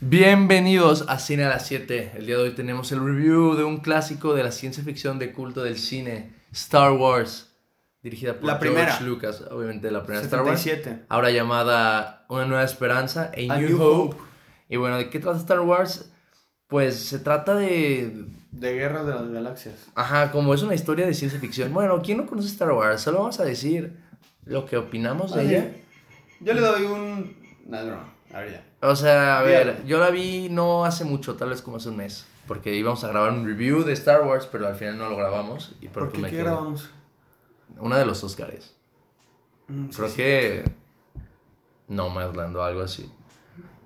Bienvenidos a Cine a las 7. El día de hoy tenemos el review de un clásico de la ciencia ficción de culto del cine, Star Wars, dirigida por La George primera. Lucas, obviamente la primera Star Wars, 77. ahora llamada Una Nueva Esperanza, A, A New, New Hope. Hope. Y bueno, ¿de qué trata Star Wars? Pues se trata de... De Guerra de las Galaxias. Ajá, como es una historia de ciencia ficción. Bueno, ¿quién no conoce Star Wars? Solo vamos a decir lo que opinamos de ella. Yo le doy un. No, no, a ver ya. O sea, a ver, Bien. yo la vi no hace mucho, tal vez como hace un mes. Porque íbamos a grabar un review de Star Wars, pero al final no lo grabamos. Y ¿Por qué, me qué quedé- grabamos? Una de los Oscars. Mm, Creo sí. que. No, me hablando algo así.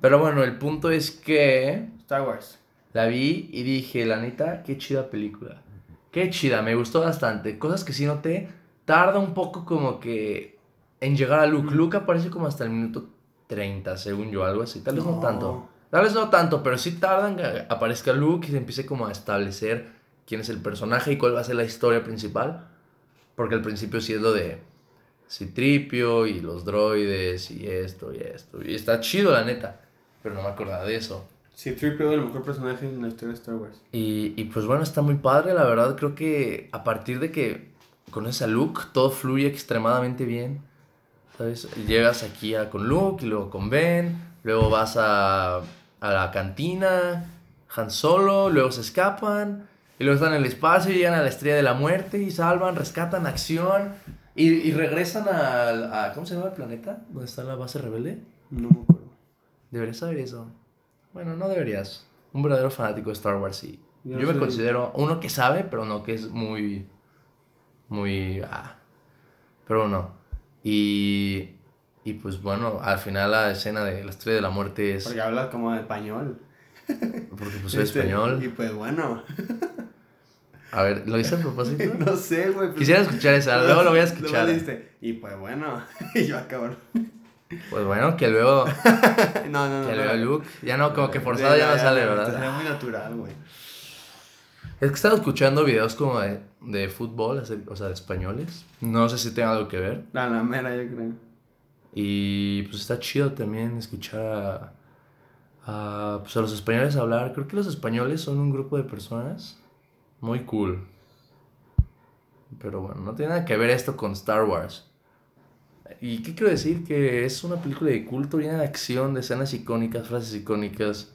Pero bueno, el punto es que Star Wars. la vi y dije, la neta, qué chida película. Qué chida, me gustó bastante. Cosas que sí noté, tarda un poco como que en llegar a Luke. Mm. Luke aparece como hasta el minuto 30, según yo, algo así. Tal vez no, No. tanto. Tal vez no tanto, pero sí tardan que aparezca Luke y se empiece como a establecer quién es el personaje y cuál va a ser la historia principal. Porque al principio sí es lo de Citripio y los droides y esto y esto. Y está chido, la neta. Pero no me acordaba de eso. Sí, Tripio es el mejor personaje en la historia de Star Wars. Y, y pues bueno, está muy padre, la verdad. Creo que a partir de que conoces a Luke, todo fluye extremadamente bien. ¿Sabes? Llegas aquí a- con Luke y luego con Ben. Luego vas a, a la cantina, Han Solo, luego se escapan. Y luego están en el espacio y llegan a la estrella de la muerte y salvan, rescatan, acción. Y, y regresan al- a, ¿Cómo se llama el planeta? ¿Dónde está la base rebelde? No me acuerdo. Deberías saber eso. Bueno, no deberías. Un verdadero fanático de Star Wars, sí. Yo Yo me considero uno que sabe, pero no que es muy. Muy. Ah. Pero no. Y. Y pues bueno, al final la escena de la estrella de la muerte es. Porque habla como de español. Porque pues soy Este, español. Y pues bueno. A ver, ¿lo hice a propósito? no sé, güey. pues- Quisiera escuchar esa, luego lo voy a escuchar. dijiste, Y pues bueno. y yo acabo. Pues bueno, que luego. No, no, no. Que no. luego Luke. Ya no, como que forzado ya no sale, ¿verdad? Sería muy natural, güey. Es que estaba escuchando videos como de, de fútbol, o sea, de españoles. No sé si tenga algo que ver. La, la mera, yo creo. Y pues está chido también escuchar a, a, pues, a los españoles hablar. Creo que los españoles son un grupo de personas muy cool. Pero bueno, no tiene nada que ver esto con Star Wars. ¿Y qué quiero decir? Que es una película de culto llena de acción, de escenas icónicas, frases icónicas.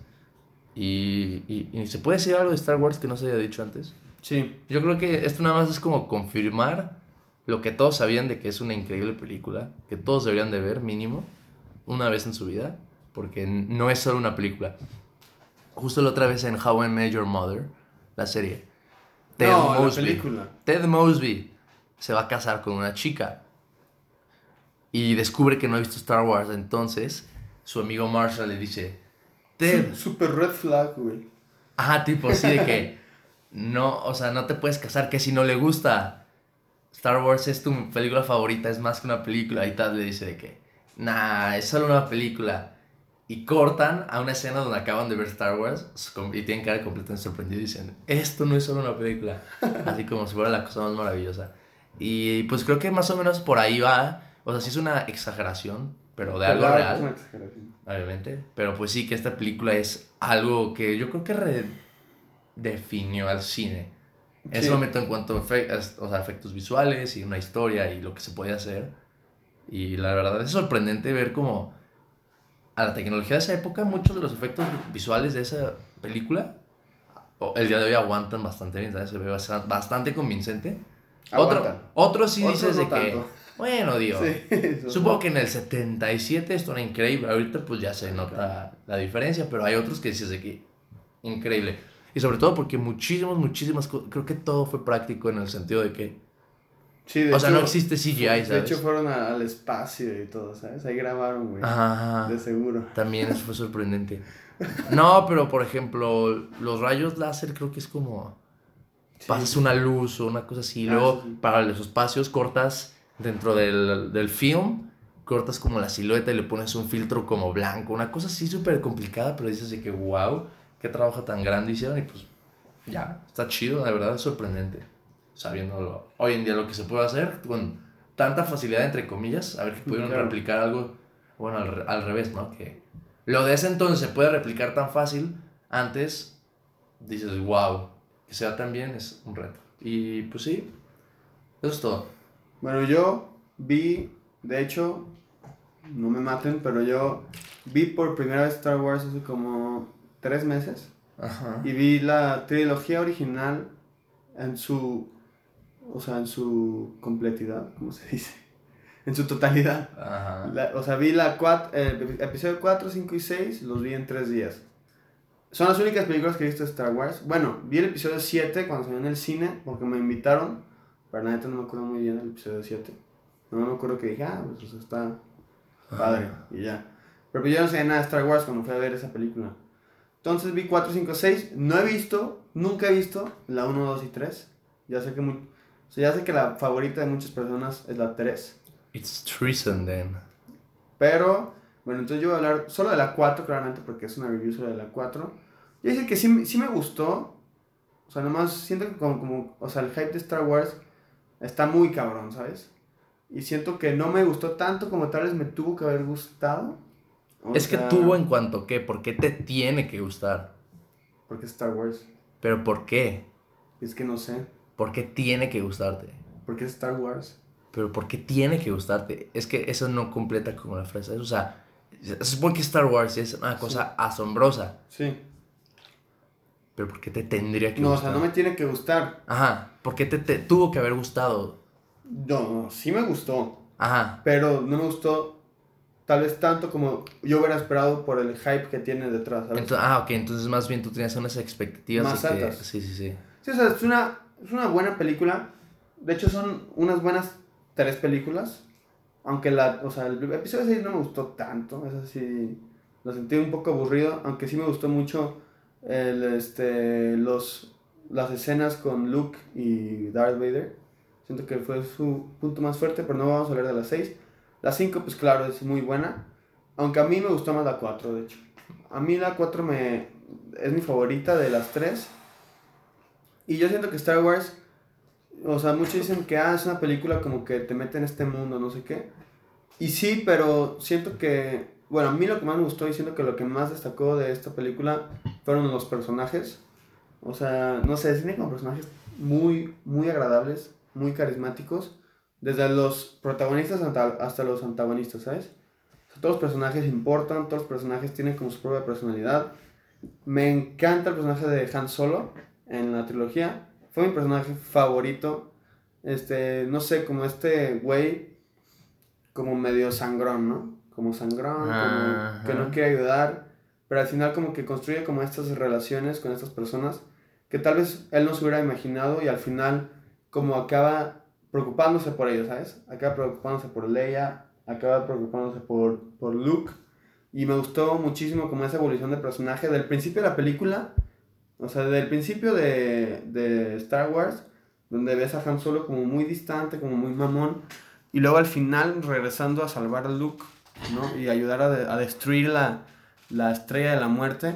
Y, y, y se puede decir algo de Star Wars que no se haya dicho antes. Sí. Yo creo que esto nada más es como confirmar lo que todos sabían de que es una increíble película, que todos deberían de ver mínimo una vez en su vida, porque no es solo una película. Justo la otra vez en How I Met Your Mother, la serie. Ted no, la Mosby. película. Ted Mosby se va a casar con una chica y descubre que no ha visto Star Wars, entonces su amigo Marshall le dice, Ted, Super red flag, güey. Ajá, tipo así de que no, o sea, no te puedes casar que si no le gusta. Star Wars es tu película favorita, es más que una película. Y tal le dice de que, nah, es solo una película. Y cortan a una escena donde acaban de ver Star Wars y tienen cara completamente sorprendidos y dicen, esto no es solo una película. Así como si fuera la cosa más maravillosa. Y pues creo que más o menos por ahí va. O sea, sí es una exageración, pero de algo Claro, real es una exageración. obviamente. Pero pues sí que esta película es algo que yo creo que redefinió al cine. En ese Sí. momento en cuanto a efe- es- o sea, efectos visuales y una historia y lo que se puede hacer. Y la verdad es sorprendente ver cómo a la tecnología de esa época muchos de los efectos visuales de esa película el día de hoy aguantan bastante bien, ¿sabes? Se ve bastante convincente. Otro, Aguantan. otro sí Otros dices no de que, tanto. bueno, digo, Sí, Supongo no. que en el 77 esto era increíble. Ahorita pues ya se nota la diferencia, pero hay otros que dices de que increíble. Y sobre todo porque muchísimas, muchísimas cosas, creo que todo fue práctico en el sentido de que, Sí, de o sea, no existe CGI, ¿sabes? De hecho, fueron a- al espacio y todo, ¿sabes? Ahí grabaron, güey. Ajá, De seguro. también eso fue sorprendente. No, pero por ejemplo, los rayos láser creo que es como Sí. pasas una luz o una cosa así, y Ah, luego sí. para los espacios cortas dentro del, del film, cortas como la silueta y le pones un filtro como blanco, una cosa así súper complicada, pero dices de que wow, qué trabajo tan grande hicieron y pues ya, está chido, la verdad es sorprendente, sabiéndolo hoy en día lo que se puede hacer con tanta facilidad entre comillas, a ver que pudieron Claro. replicar algo, bueno, al, al revés, ¿no? Que lo de ese entonces se puede replicar tan fácil, antes dices, wow, que sea tan bien es un reto. Y pues sí, eso es todo. Bueno, yo vi, de hecho, no me maten, pero yo vi por primera vez Star Wars hace como tres meses. Ajá. Y vi la trilogía original en su. O sea, en su completidad, ¿cómo se dice? En su totalidad. Ajá. La- o sea, vi la cuat- el episodio 4, 5 y 6, los vi en tres días. Son las únicas películas que he visto de Star Wars. Bueno, vi el episodio 7 cuando salió en el cine, porque me invitaron. Pero la neta no me acuerdo muy bien del episodio 7. No me acuerdo que dije, ah, pues está padre, y ya. Pero pues yo no sabía nada de Star Wars cuando fui a ver esa película. Entonces vi 4, 5, 6. No he visto, nunca he visto la 1, 2 y 3. Ya sé que, mu- o sea, ya sé que la favorita de muchas personas es la 3. It's treason then. Pero, bueno, entonces yo voy a hablar solo de la 4, claramente, porque es una review solo de la 4. Yo dije que sí, sí me gustó. O sea, nomás siento que como, como, o sea, el hype de Star Wars está muy cabrón, ¿sabes? Y siento que no me gustó tanto como tal vez me tuvo que haber gustado. O es que tuvo en cuanto que, ¿por qué te tiene que gustar? Porque Star Wars. Pero ¿por qué? Es que no sé. ¿Por qué tiene que gustarte? Porque es Star Wars. Pero ¿por qué tiene que gustarte? Es que eso no completa como la frase. O sea, se supone que Star Wars es una cosa asombrosa. Sí. Pero ¿por qué te tendría que No, o gustar? sea, no me tiene que gustar. Ajá, ¿por qué te, te tuvo que haber gustado? No, no, sí me gustó. Ajá, Pero no me gustó tal vez tanto como yo hubiera esperado por el hype que tiene detrás, ¿sabes? Ento- ah, ok, entonces más bien tú tenías unas expectativas Más de que- altas. Sí, sí, sí. Sí, o sea, es una, es una buena película. De hecho, son unas buenas tres películas. Aunque la, o sea, el episodio 6 no me gustó tanto. Es así, lo sentí un poco aburrido. Aunque sí me gustó mucho el, este, los, las escenas con Luke y Darth Vader. Siento que fue su punto más fuerte, pero no vamos a hablar de las 6. La 5, pues claro, es muy buena. Aunque a mí me gustó más la 4, de hecho. A mí la 4 me, es mi favorita de las 3. Y yo siento que Star Wars, o sea, muchos dicen que ah, es una película como que te mete en este mundo, no sé qué. Y sí, pero siento que, bueno, a mí lo que más me gustó y siento que lo que más destacó de esta película fueron los personajes. O sea, no sé, tiene como personajes muy, muy agradables, muy carismáticos. Desde los protagonistas hasta, los antagonistas, ¿sabes? O sea, todos los personajes importan, todos los personajes tienen como su propia personalidad. Me encanta el personaje de Han Solo en la trilogía. Fue mi personaje favorito. Este, no sé, como este güey, como medio sangrón, ¿no? Como sangrón, como que no quiere ayudar. Pero al final como que construye como estas relaciones con estas personas que tal vez él no se hubiera imaginado y al final como acaba preocupándose por ellos, ¿sabes? Acaba preocupándose por Leia, acaba preocupándose por, por Luke. Y me gustó muchísimo como esa evolución de personaje del principio de la película, o sea, del principio de, de Star Wars, donde ves a Han Solo como muy distante, como muy mamón, y luego al final regresando a salvar a Luke, ¿no? Y ayudar a, de- a destruir la, la estrella de la muerte.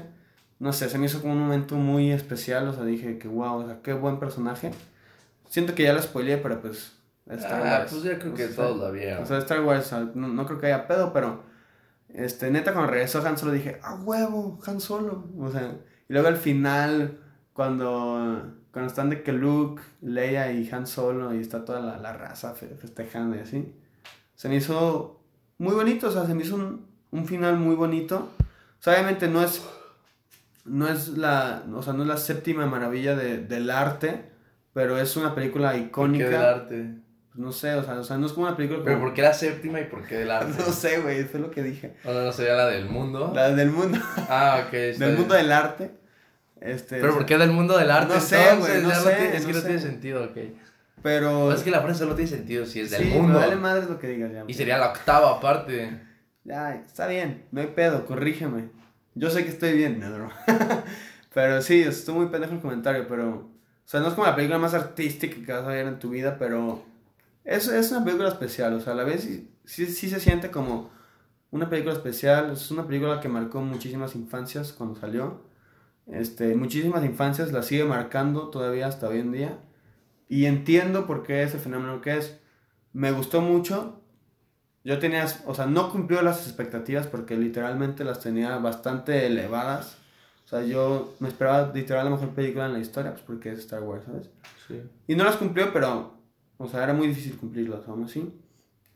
No sé, se me hizo como un momento muy especial, o sea, dije que wow, o sea, qué buen personaje. Siento que ya lo spoileé, pero pues Star Ah, Wars. pues ya creo que O sea, todos la vieron. o sea, Star Wars, no, no creo que haya pedo, pero este, neta, cuando regresó Han Solo dije, ¡ah, huevo! Han Solo. O sea, y luego al final, cuando, cuando están de que Luke, Leia y Han Solo, y está toda la, la raza fe- festejando y así, se me hizo muy bonito, o sea, se me hizo un, un final muy bonito. O sea, obviamente no es, no es la, o sea, no es la séptima maravilla de- del arte, pero es una película ¿Por qué icónica. del arte? Pues no sé, o sea, o sea, no es como una película ¿Pero por qué la séptima y por qué del arte? No sé, güey, fue lo que dije. O no, no sería la del mundo. La del mundo, Ah, ok. del bien. mundo del arte. Este, ¿Pero o sea, por qué del mundo del arte? No sé, güey, no sé, tiene- es que no no tiene sentido, ok. Pero... Pues es que la frase solo tiene sentido si es del sí, mundo. me vale madre lo que digas ya. Y sería la octava parte. Ya, está bien, no hay pedo, corrígeme. Yo sé que estoy bien, no, no. pero sí, estuvo muy pendejo el comentario, pero... O sea, no es como la película más artística que vas a ver en tu vida, pero... Es, es una película especial, o sea, a la vez sí, sí, sí se siente como una película especial. Es una película que marcó muchísimas infancias cuando salió. Este, muchísimas infancias la sigue marcando todavía hasta hoy en día. Y entiendo por qué ese fenómeno que es. Me gustó mucho, yo tenía, o sea, no cumplió las expectativas porque literalmente las tenía bastante elevadas. O sea, yo me esperaba literal la mejor película en la historia, pues porque es Star Wars, ¿sabes? Sí. Y no las cumplió, pero, o sea, era muy difícil cumplirlas, aún así.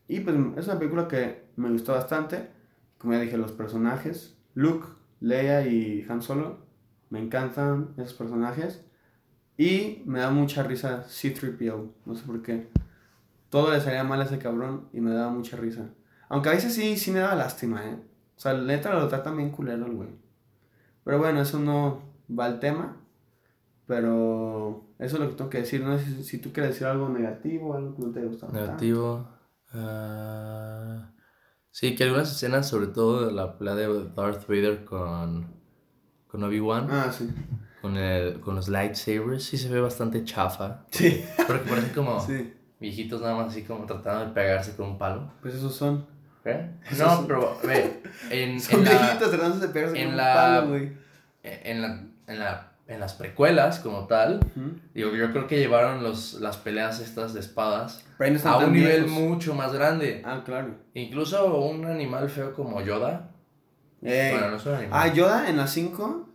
Y pues es una película que me gustó bastante. Como ya dije, los personajes, Luke, Leia y Han Solo, me encantan esos personajes. Y me da mucha risa C-3PO, no sé por qué. Todo le salía mal a ese cabrón y me daba mucha risa. Aunque a veces sí, sí me daba lástima, ¿eh? O sea, neta lo tratan bien culero el güey. Pero bueno, eso no va al tema. Pero eso es lo que tengo que decir. No sé si, si tú quieres decir algo negativo, algo que no te gusta. Negativo. ah, sí, que algunas escenas, sobre todo la pelea de Darth Vader con, con Obi-Wan, Ah, sí. con, el, con los lightsabers, sí se ve bastante chafa. Sí. Porque parecen como Sí. viejitos nada más así como tratando de pegarse con un palo. Pues esos son. ¿Eh? No, son- pero ve, en, Son en viejitos tratándose de pegarse en con la- un palo, güey. en, la, en, la, en las precuelas como tal, digo, yo creo que llevaron los, las peleas estas de espadas no a un nivel viejos. mucho más grande. Ah, claro. Incluso un animal feo como Yoda. Ey. Bueno, no es un animal. Ah, Yoda en las 5.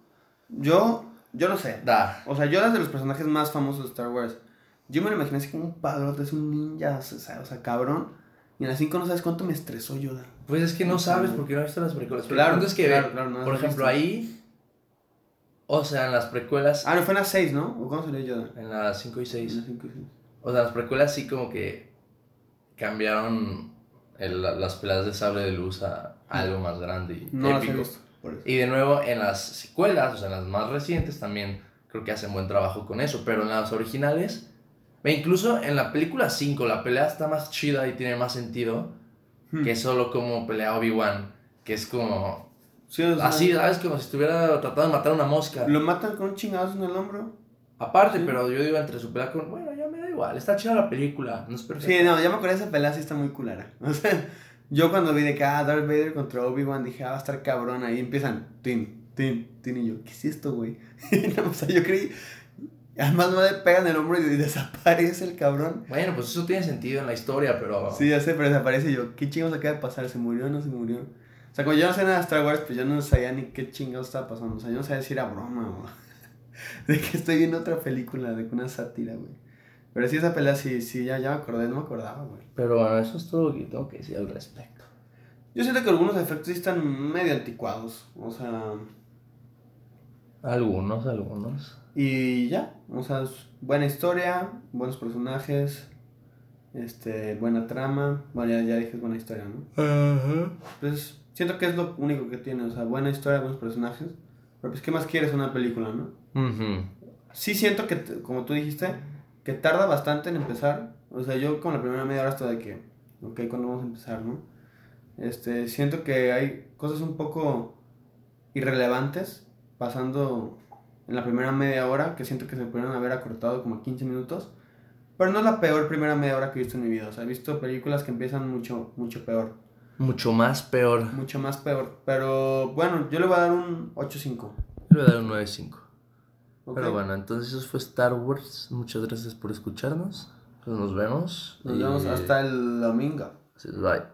Yo. Yo no sé. Da. O sea, Yoda es de los personajes más famosos de Star Wars. Yo me lo imaginé así como un padrote, es un ninja, o sea, o sea, cabrón. Y en las 5 no sabes cuánto me estresó Yoda. Pues es que no sabes porque no has visto las precuelas. Pero Claro, es que, claro, claro, no por las ejemplo, visto. ahí, o sea, en las precuelas, Ah, no, fue en las 6, ¿no? ¿O cuándo salió Yoda? en las 5 y En 6, las 5 y 6. o sea, las precuelas sí como que cambiaron el- las peleas de sable de luz a algo más grande y No las épico. eso. Y de nuevo, en las secuelas, o sea, en las más recientes también creo que hacen buen trabajo con eso, pero en las originales, e incluso en la película 5, la pelea está más chida y tiene más sentido Hmm. que solo como pelea Obi-Wan, que es como Sí, o sea, así, ¿sabes? Como si estuviera tratando de matar a una mosca. Lo matan con un chingazo en el hombro. Aparte, Sí. pero yo digo entre su pelea con, bueno, ya me da igual, está chida la película, no es perfecta. Sí, no, ya me acordé de esa pelea, sí está muy culera. O sea, yo cuando vi de que, ah, Darth Vader contra Obi-Wan, dije, ah, va a estar cabrón. Ahí empiezan, tin, tin, tin, y yo, ¿qué es esto, güey? No, o sea, yo creí, además no le pegan el hombro y desaparece el cabrón. Bueno, pues eso tiene sentido en la historia, pero... Sí, ya sé, pero desaparece y yo, ¿qué chingados acaba de pasar? ¿Se murió o no se murió? O sea, como yo no sé nada de Star Wars, pues yo no sabía ni qué chingados estaba pasando. O sea, yo no sabía si era broma o... de que estoy viendo otra película, de que una sátira, güey. Pero sí, esa pelea sí, sí, ya, ya me acordé, no me acordaba, güey. Pero bueno, eso es todo lo que tengo que decir al respecto. Yo siento que algunos efectos sí están medio anticuados. O sea, Algunos, algunos. Y ya. O sea, es buena historia, buenos personajes, este, buena trama. Bueno, ya, ya dije buena historia, ¿no? Ajá. Pues siento que es lo único que tiene. O sea, buena historia, buenos personajes. Pero pues, ¿qué más quieres en una película, no? Ujú. Sí siento que, como tú dijiste, que tarda bastante en empezar. O sea, yo con la primera media hora hasta de que, ok, ¿cuándo vamos a empezar, no? Este, siento que hay cosas un poco irrelevantes pasando en la primera media hora que siento que se pudieron haber acortado como 15 minutos. Pero no es la peor primera media hora que he visto en mi vida. O sea, he visto películas que empiezan mucho, mucho peor. Mucho más peor. Mucho más peor. Pero bueno, yo le voy a dar un 8.5. Le voy a dar un 9.5. ¿ok? Pero bueno, entonces eso fue Star Wars. Muchas gracias por escucharnos. Pues nos vemos. Nos y- vemos hasta el domingo. Bye.